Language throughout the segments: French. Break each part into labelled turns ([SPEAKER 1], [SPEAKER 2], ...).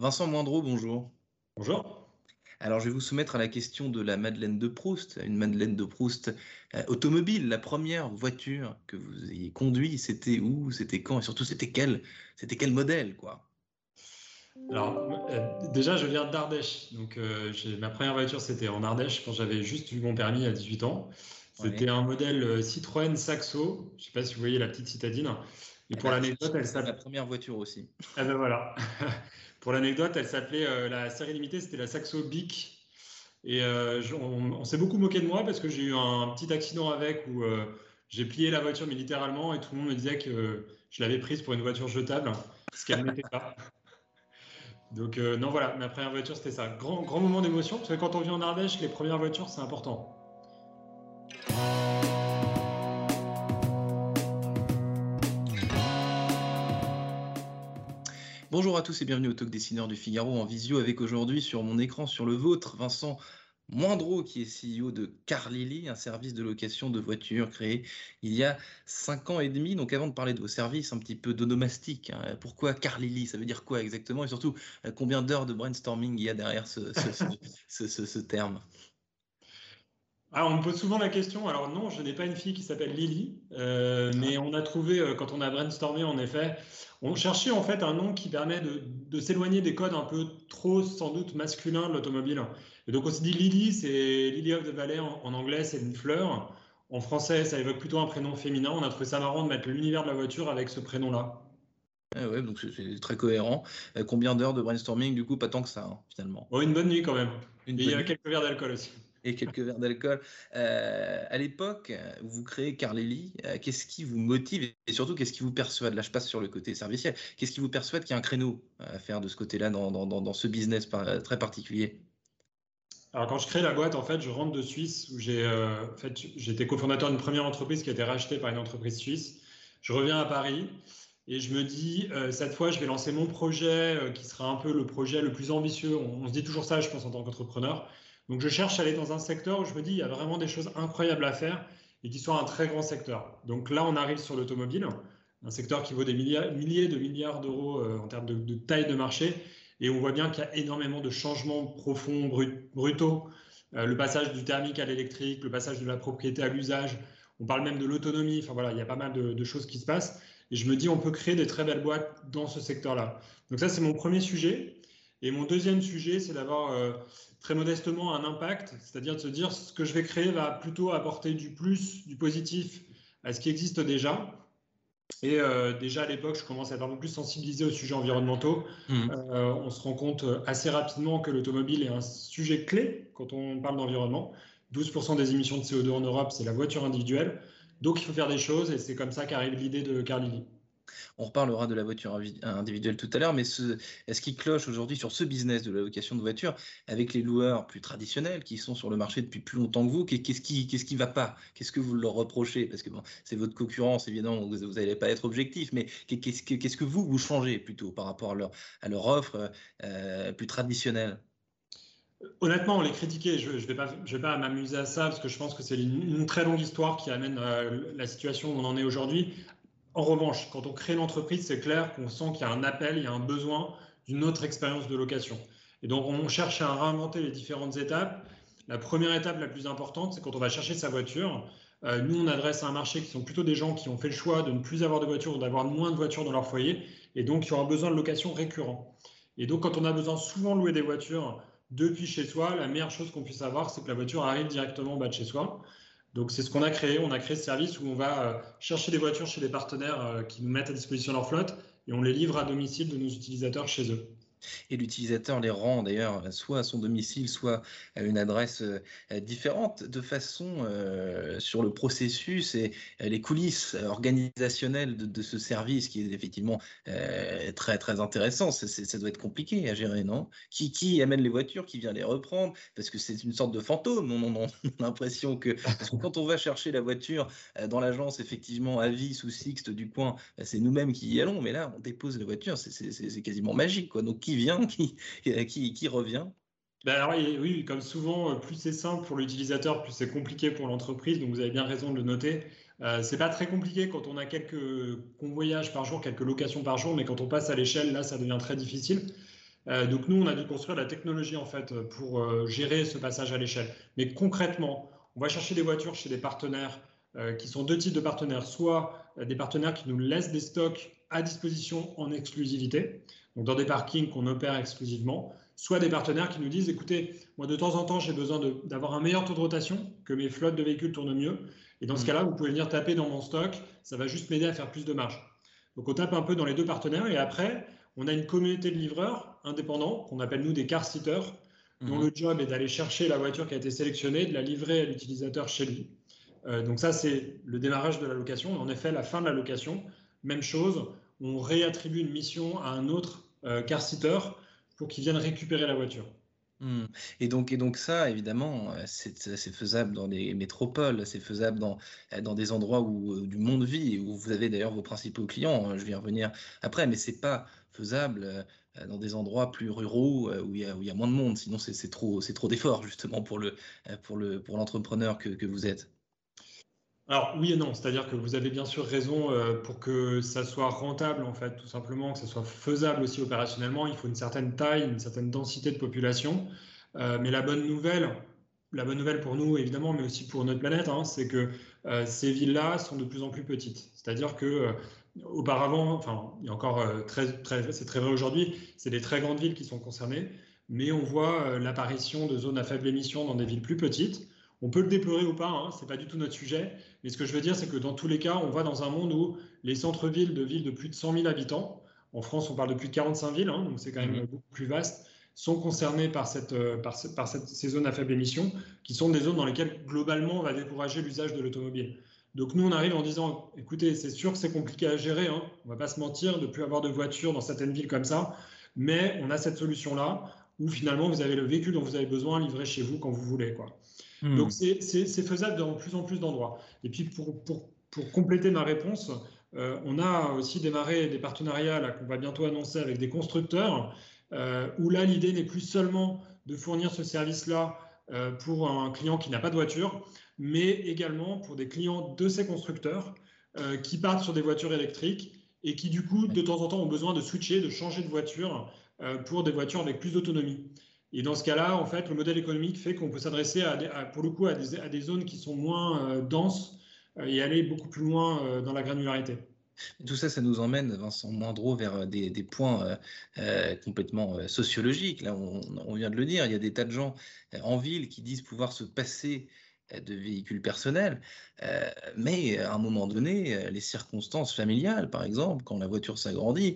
[SPEAKER 1] Vincent Moindreau, bonjour.
[SPEAKER 2] Bonjour.
[SPEAKER 1] Alors, je vais vous soumettre à la question de la Madeleine de Proust. Une Madeleine de Proust euh, automobile, la première voiture que vous ayez conduite, c'était où, c'était quand, et surtout, c'était quel, c'était quel modèle, quoi?
[SPEAKER 2] Alors, euh, déjà, je viens d'Ardèche. Donc, euh, ma première voiture, c'était en Ardèche quand j'avais juste eu mon permis à 18 ans. C'était un modèle Citroën Saxo. Je ne sais pas si vous voyez la petite citadine.
[SPEAKER 1] Et pour l'anecdote, elle s'appelait. la première voiture aussi.
[SPEAKER 2] Ah ben voilà. Pour l'anecdote, elle s'appelait euh, la série limitée, c'était la Saxo Bic. Et euh, on, s'est beaucoup moqué de moi parce que j'ai eu un petit accident avec où euh, j'ai plié la voiture, mais littéralement, et tout le monde me disait que je l'avais prise pour une voiture jetable, ce qu'elle n'était pas. Donc non, voilà, ma première voiture, c'était ça. Grand, grand moment d'émotion, parce que quand on vit en Ardèche, les premières voitures, c'est important.
[SPEAKER 1] Bonjour à tous et bienvenue au Talk Dessineur du Figaro en visio avec aujourd'hui sur mon écran, sur le vôtre, Vincent Moindreau qui est CEO de Carlili, un service de location de voitures créé il y a cinq ans et demi. Donc avant de parler de vos services, un petit peu d'onomastique. Hein, pourquoi Carlili? Ça veut dire quoi exactement? Et surtout, euh, combien d'heures de brainstorming il y a derrière ce terme?
[SPEAKER 2] Alors, on me pose souvent la question. Alors, non, je n'ai pas une fille qui s'appelle Lily, euh, mais on a trouvé, euh, quand on a brainstormé, en effet, on cherchait en fait un nom qui permet de, s'éloigner des codes un peu trop, sans doute, masculins de l'automobile. Et donc, on s'est dit Lily, c'est Lily of the Valley en, anglais, c'est une fleur. En français, ça évoque plutôt un prénom féminin. On a trouvé ça marrant de mettre l'univers de la voiture avec ce prénom-là.
[SPEAKER 1] Ah ouais, donc c'est très cohérent. Euh, combien d'heures de brainstorming Du coup, pas tant que ça, hein, finalement?
[SPEAKER 2] Oh, une bonne nuit quand même. Et il y a quelques verres d'alcool aussi
[SPEAKER 1] quelques verres d'alcool. Euh, à l'époque, vous créez Carlelli. Euh, qu'est-ce qui vous motive et surtout qu'est-ce qui vous persuade? Là, je passe sur le côté serviciel. Qu'est-ce qui vous persuade qu'il y a un créneau à faire de ce côté-là dans, ce business très particulier?
[SPEAKER 2] Alors quand je crée la boîte, en fait, je rentre de Suisse où j'ai euh, en fait, j'étais cofondateur d'une première entreprise qui a été rachetée par une entreprise suisse. Je reviens à Paris et je me dis cette fois, je vais lancer mon projet qui sera un peu le projet le plus ambitieux. On se dit toujours ça, je pense, en tant qu'entrepreneur. Donc je cherche à aller dans un secteur où je me dis il y a vraiment des choses incroyables à faire et qui soit un très grand secteur. Donc là, on arrive sur l'automobile, un secteur qui vaut des milliers, de milliards d'euros euh, en termes de, taille de marché. Et on voit bien qu'il y a énormément de changements profonds, brutaux. Euh, le passage du thermique à l'électrique, le passage de la propriété à l'usage. On parle même de l'autonomie. Enfin voilà, il y a pas mal de, de, choses qui se passent. Et je me dis, on peut créer des très belles boîtes dans ce secteur-là. Donc ça, c'est mon premier sujet. Et mon deuxième sujet, c'est d'avoir euh, très modestement un impact, c'est-à-dire de se dire ce que je vais créer va plutôt apporter du plus, du positif à ce qui existe déjà. Et euh, déjà à l'époque, je commence à être un peu plus sensibilisé aux sujets environnementaux. Mmh. Euh, on se rend compte assez rapidement que l'automobile est un sujet clé quand on parle d'environnement. 12% des émissions de CO2 en Europe, c'est la voiture individuelle. Donc il faut faire des choses et c'est comme ça qu'arrive l'idée de Carlili.
[SPEAKER 1] On reparlera de la voiture individuelle tout à l'heure, mais est-ce qu'il cloche aujourd'hui sur ce business de la location de voitures avec les loueurs plus traditionnels qui sont sur le marché depuis plus longtemps que vous? Qu'est-ce qui ne va pas? Qu'est-ce que vous leur reprochez? Parce que c'est votre concurrence, évidemment, vous n'allez pas être objectif, mais qu'est-ce que, vous, vous changez plutôt par rapport à leur, offre euh, plus traditionnelle?
[SPEAKER 2] Honnêtement, on les critiquait. Je ne vais pas, vais pas m'amuser à ça parce que je pense que c'est une, très longue histoire qui amène euh, la situation où on en est aujourd'hui. En revanche, quand on crée l'entreprise, c'est clair qu'on sent qu'il y a un appel, il y a un besoin d'une autre expérience de location. Et donc, on cherche à réinventer les différentes étapes. La première étape la plus importante, c'est quand on va chercher sa voiture. Euh, nous, on adresse à un marché qui sont plutôt des gens qui ont fait le choix de ne plus avoir de voiture ou d'avoir moins de voitures dans leur foyer, et donc qui auront besoin de location récurrent. Et donc, quand on a besoin souvent de louer des voitures depuis chez soi, la meilleure chose qu'on puisse avoir, c'est que la voiture arrive directement en bas de chez soi. Donc c'est ce qu'on a créé. On a créé ce service où on va euh, chercher des voitures chez des partenaires euh, qui nous mettent à disposition leur flotte et on les livre à domicile de nos utilisateurs chez eux.
[SPEAKER 1] Et l'utilisateur les rend d'ailleurs soit à son domicile, soit à une adresse euh, différente, de façon euh, sur le processus et euh, les coulisses organisationnelles de, ce service qui est effectivement très très intéressant. Ça, doit être compliqué à gérer, non? Qui, qui amène les voitures, qui vient les reprendre? Parce que c'est une sorte de fantôme. On, a l'impression que, que quand on va chercher la voiture dans l'agence, effectivement, Avis ou Sixte du coin, c'est nous-mêmes qui y allons. Mais là, on dépose la voiture, c'est quasiment magique. Quoi. Donc, qui vient, qui, revient?
[SPEAKER 2] Ben alors, oui, comme souvent, plus c'est simple pour l'utilisateur, plus c'est compliqué pour l'entreprise. Donc, vous avez bien raison de le noter. Euh, c'est pas très compliqué quand on a quelques convoyages par jour, quelques locations par jour, mais quand on passe à l'échelle, là, ça devient très difficile. donc nous, on a dû construire la technologie en fait pour gérer ce passage à l'échelle. Mais concrètement, on va chercher des voitures chez des partenaires qui sont deux types de partenaires, soit des partenaires qui nous laissent des stocks à disposition en exclusivité, donc dans des parkings qu'on opère exclusivement, soit des partenaires qui nous disent, écoutez, moi de temps en temps, j'ai besoin d'avoir un meilleur taux de rotation, que mes flottes de véhicules tournent mieux, et dans ce mm. cas-là, vous pouvez venir taper dans mon stock, ça va juste m'aider à faire plus de marge. Donc on tape un peu dans les deux partenaires, et après, on a une communauté de livreurs indépendants, qu'on appelle nous des car sitters, dont mm-hmm. le job est d'aller chercher la voiture qui a été sélectionnée, de la livrer à l'utilisateur chez lui. Euh, donc ça, c'est le démarrage de la location. En effet, la fin de la location, même chose, on réattribue une mission à un autre car sitter pour qu'il vienne récupérer la voiture.
[SPEAKER 1] Hmm. Et, donc, et donc ça, évidemment, euh, c'est faisable dans des métropoles, c'est faisable dans, dans des endroits où du monde vit, où vous avez d'ailleurs vos principaux clients, hein, je vais y revenir après, mais c'est pas faisable dans des endroits plus ruraux où il y a, moins de monde, sinon c'est trop, trop d'efforts justement pour l'entrepreneur le, pour que, que vous êtes.
[SPEAKER 2] Alors oui et non, c'est-à-dire que vous avez bien sûr raison euh, pour que ça soit rentable en fait, tout simplement, que ça soit faisable aussi opérationnellement, il faut une certaine taille, une certaine densité de population. Euh, mais la bonne nouvelle, la bonne nouvelle pour nous évidemment, mais aussi pour notre planète, hein, c'est que euh, ces villes-là sont de plus en plus petites. C'est-à-dire que auparavant, enfin, il y a encore très, très c'est très vrai aujourd'hui, c'est des très grandes villes qui sont concernées, mais on voit l'apparition de zones à faible émission dans des villes plus petites. On peut le déplorer ou pas, hein, ce n'est pas du tout notre sujet. Mais ce que je veux dire, c'est que dans tous les cas, on va dans un monde où les centres-villes de villes de plus de 100 000 habitants, en France, on parle de plus de 45 villes, hein, donc c'est quand même mmh. beaucoup plus vaste, sont concernés par, cette, euh, par, ces zones à faible émission, qui sont des zones dans lesquelles, globalement, on va décourager l'usage de l'automobile. Donc nous, on arrive en disant, écoutez, c'est sûr que c'est compliqué à gérer, hein, on ne va pas se mentir, de ne plus avoir de voiture dans certaines villes comme ça, mais on a cette solution-là, où finalement, vous avez le véhicule dont vous avez besoin livré chez vous quand vous voulez. Quoi. Donc hmm. c'est faisable dans plus en plus d'endroits. Et puis pour, pour, pour, compléter ma réponse, euh, on a aussi démarré des partenariats qu'on va bientôt annoncer avec des constructeurs, euh, où là l'idée n'est plus seulement de fournir ce service-là euh, pour un client qui n'a pas de voiture, mais également pour des clients de ces constructeurs qui partent sur des voitures électriques et qui du coup de temps en temps ont besoin de switcher, de changer de voiture pour des voitures avec plus d'autonomie. Et dans ce cas-là, en fait, le modèle économique fait qu'on peut s'adresser à, pour le coup à des, zones qui sont moins euh, denses euh, et aller beaucoup plus loin euh, dans la granularité.
[SPEAKER 1] Tout ça, ça nous emmène, Vincent Moindreau, vers des, points complètement sociologiques. Là, on, vient de le dire, il y a des tas de gens en ville qui disent pouvoir se passer de véhicules personnels, mais à un moment donné, les circonstances familiales, par exemple, quand la voiture s'agrandit,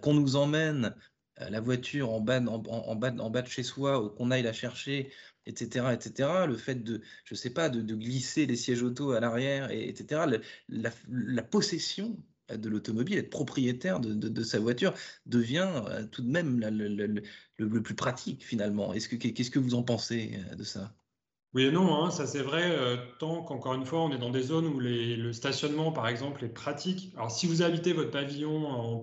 [SPEAKER 1] qu'on nous emmène la voiture en bas, en, de chez soi, ou qu'on aille la chercher, etc., etc. Le fait de, je sais pas, de, glisser les sièges auto à l'arrière, etc. la, possession de l'automobile, être propriétaire de, sa voiture, devient euh, tout de même le, plus pratique finalement. Est-ce que qu'est-ce que vous en pensez euh, de ça?
[SPEAKER 2] Oui et non, hein, ça c'est vrai, tant qu'encore une fois, on est dans des zones où le stationnement, par exemple, est pratique. Alors, si vous habitez votre pavillon en,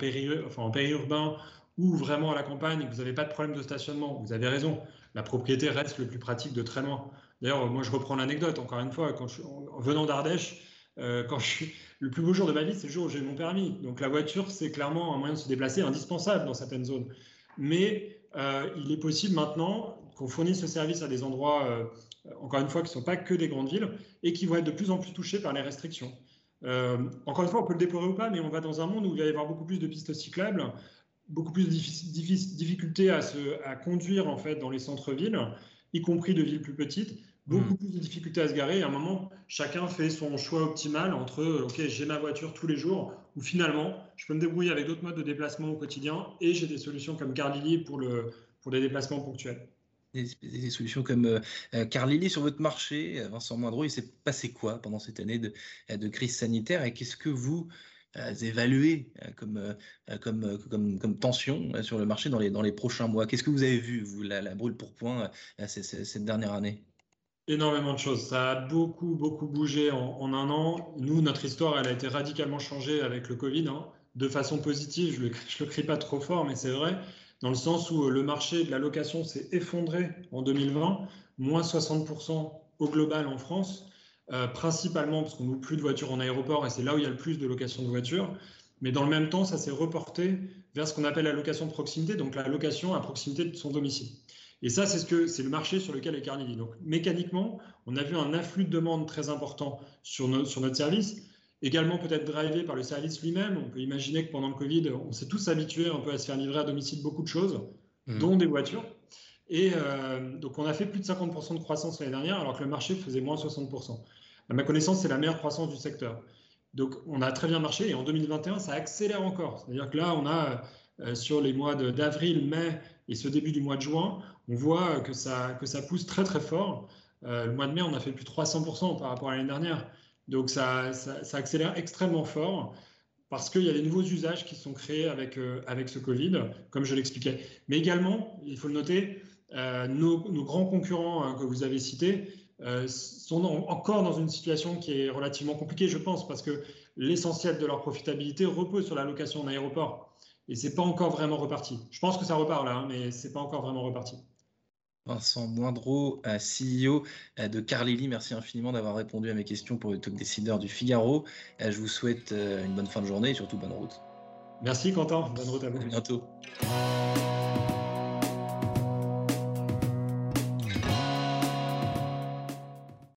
[SPEAKER 2] en périurbain ou vraiment à la campagne, vous n'avez pas de problème de stationnement, vous avez raison, la propriété reste le plus pratique de très loin. D'ailleurs, moi, je reprends l'anecdote, encore une fois, quand je, en venant d'Ardèche, euh, quand je le plus beau jour de ma vie, c'est le jour où j'ai mon permis. Donc la voiture, c'est clairement un moyen de se déplacer indispensable dans certaines zones. Mais euh, il est possible maintenant qu'on fournisse ce service à des endroits, euh, encore une fois, qui ne sont pas que des grandes villes et qui vont être de plus en plus touchés par les restrictions. encore une fois, on peut le déplorer ou pas, mais on va dans un monde où il va y avoir beaucoup plus de pistes cyclables, beaucoup plus de difficultés à, se, à conduire en fait dans les centres-villes, y compris de villes plus petites, beaucoup hmm. plus de difficultés à se garer. Et à un moment, chacun fait son choix optimal entre OK, j'ai ma voiture tous les jours, ou finalement, je peux me débrouiller avec d'autres modes de déplacement au quotidien, et j'ai des solutions comme Carlili pour, le, pour des déplacements ponctuels.
[SPEAKER 1] Des, solutions comme euh, euh Carlili sur votre marché, Vincent Moindreau, il s'est passé quoi pendant cette année de, de crise sanitaire et qu'est-ce que vous euh, évaluer euh, comme, euh, comme, comme, comme, tension sur le marché dans les, dans les prochains mois Qu'est-ce que vous avez vu, vous, la, la brûle pour point cette dernière année?
[SPEAKER 2] Énormément de choses. Ça a beaucoup, beaucoup bougé en, un an. Nous, notre histoire, elle a été radicalement changée avec le Covid, hein. de façon positive. Je ne le, le crie pas trop fort, mais c'est vrai, dans le sens où le marché de la location s'est effondré en 2020, moins 60% au global en France. Euh, principalement parce qu'on loue plus de voitures en aéroport et c'est là où il y a le plus de location de voitures. mais dans le même temps, ça s'est reporté vers ce qu'on appelle la location de proximité, donc la location à proximité de son domicile. Et ça, c'est ce que c'est le marché sur lequel est Carnegie. Donc mécaniquement, on a vu un afflux de demandes très important sur, sur notre service, également peut-être drivé par le service lui-même. On peut imaginer que pendant le Covid, on s'est tous habitués un peu à se faire livrer à domicile beaucoup de choses, mmh. dont des voitures. Et euh, donc on a fait plus de 50% de croissance l'année dernière, alors que le marché faisait moins 60%. À ma connaissance, c'est la meilleure croissance du secteur. Donc on a très bien marché et en 2021, ça accélère encore. C'est-à-dire que là, on a euh, sur les mois d'avril, mai et ce début du mois de juin, on voit que ça, que ça pousse très très fort. Euh, le mois de mai, on a fait plus de 300% par rapport à l'année dernière. Donc ça, ça, accélère extrêmement fort parce qu'il y a des nouveaux usages qui sont créés avec, euh, avec ce Covid, comme je l'expliquais. Mais également, il faut le noter, nos, grands concurrents que vous avez cités sont encore dans une situation qui est relativement compliquée, je pense, parce que l'essentiel de leur profitabilité repose sur la location en aéroport et c'est pas encore vraiment reparti. Je pense que ça repart là, hein, mais c'est pas encore vraiment reparti.
[SPEAKER 1] Vincent Moindreau, CEO euh, de Carlili, merci infiniment d'avoir répondu à mes questions pour le talk décideur du Figaro. Euh, je vous souhaite euh, une bonne fin de journée et surtout bonne route.
[SPEAKER 2] Merci Quentin, bonne route à vous.
[SPEAKER 1] À bientôt.